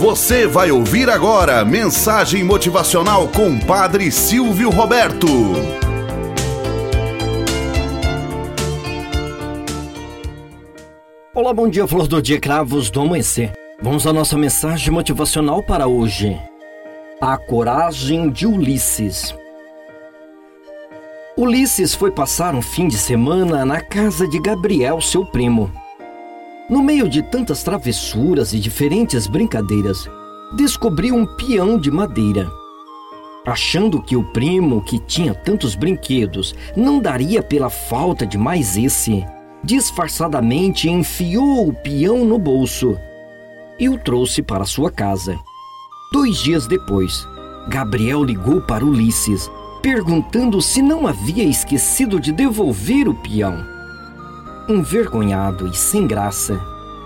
Você vai ouvir agora mensagem motivacional com Padre Silvio Roberto. Olá, bom dia, flor do dia, cravos do amanhecer. Vamos à nossa mensagem motivacional para hoje. A coragem de Ulisses. Ulisses foi passar um fim de semana na casa de Gabriel, seu primo. No meio de tantas travessuras e diferentes brincadeiras, descobriu um peão de madeira. Achando que o primo, que tinha tantos brinquedos, não daria pela falta de mais esse, disfarçadamente enfiou o peão no bolso e o trouxe para sua casa. Dois dias depois, Gabriel ligou para Ulisses, perguntando se não havia esquecido de devolver o peão. Envergonhado e sem graça,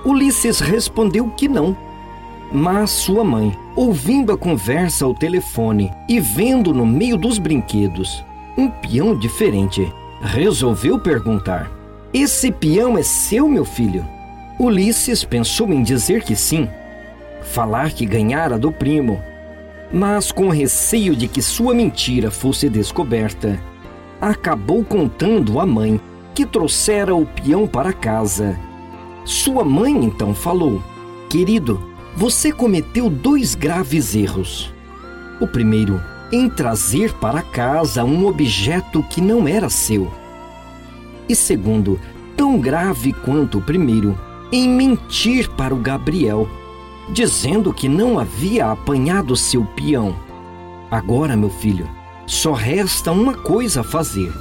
Ulisses respondeu que não. Mas sua mãe, ouvindo a conversa ao telefone e vendo no meio dos brinquedos um peão diferente, resolveu perguntar: Esse peão é seu, meu filho? Ulisses pensou em dizer que sim, falar que ganhara do primo, mas com receio de que sua mentira fosse descoberta, acabou contando à mãe que trouxera o peão para casa. Sua mãe então falou: Querido, você cometeu dois graves erros. O primeiro, em trazer para casa um objeto que não era seu. E segundo, tão grave quanto o primeiro, em mentir para o Gabriel, dizendo que não havia apanhado seu peão. Agora, meu filho, só resta uma coisa a fazer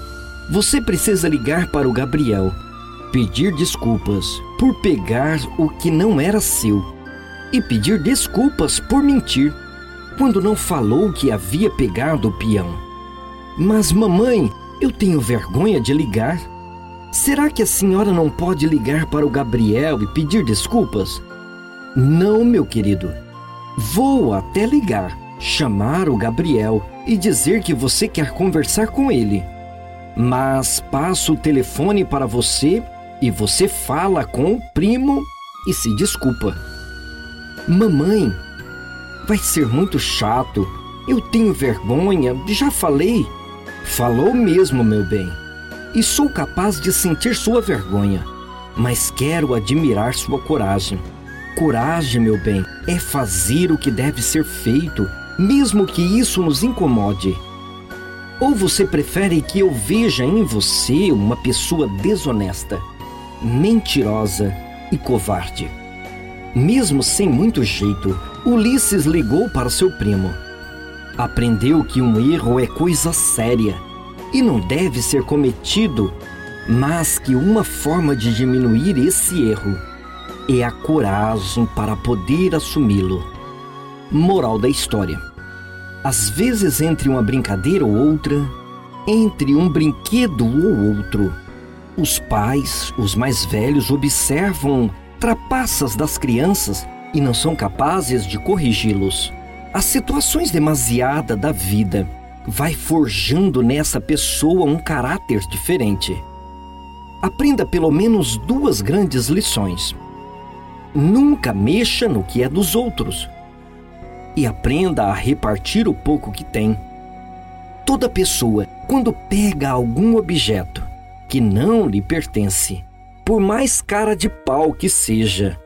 você precisa ligar para o Gabriel, pedir desculpas por pegar o que não era seu e pedir desculpas por mentir quando não falou que havia pegado o peão. Mas, mamãe, eu tenho vergonha de ligar. Será que a senhora não pode ligar para o Gabriel e pedir desculpas? Não, meu querido. Vou até ligar, chamar o Gabriel e dizer que você quer conversar com ele mas passo o telefone para você e você fala com o primo e se desculpa. Mamãe, vai ser muito chato. Eu tenho vergonha, já falei. Falou mesmo, meu bem. E sou capaz de sentir sua vergonha, mas quero admirar sua coragem. Coragem, meu bem, é fazer o que deve ser feito, mesmo que isso nos incomode. Ou você prefere que eu veja em você uma pessoa desonesta, mentirosa e covarde? Mesmo sem muito jeito, Ulisses ligou para seu primo. Aprendeu que um erro é coisa séria e não deve ser cometido, mas que uma forma de diminuir esse erro é a coragem para poder assumi-lo. Moral da história às vezes entre uma brincadeira ou outra, entre um brinquedo ou outro, os pais, os mais velhos, observam trapaças das crianças e não são capazes de corrigi-los. As situações demasiadas da vida vai forjando nessa pessoa um caráter diferente. Aprenda pelo menos duas grandes lições. Nunca mexa no que é dos outros e aprenda a repartir o pouco que tem. Toda pessoa, quando pega algum objeto que não lhe pertence, por mais cara de pau que seja,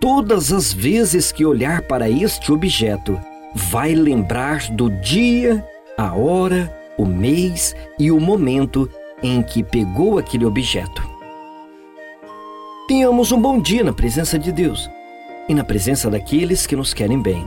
todas as vezes que olhar para este objeto, vai lembrar do dia, a hora, o mês e o momento em que pegou aquele objeto. Tenhamos um bom dia na presença de Deus e na presença daqueles que nos querem bem.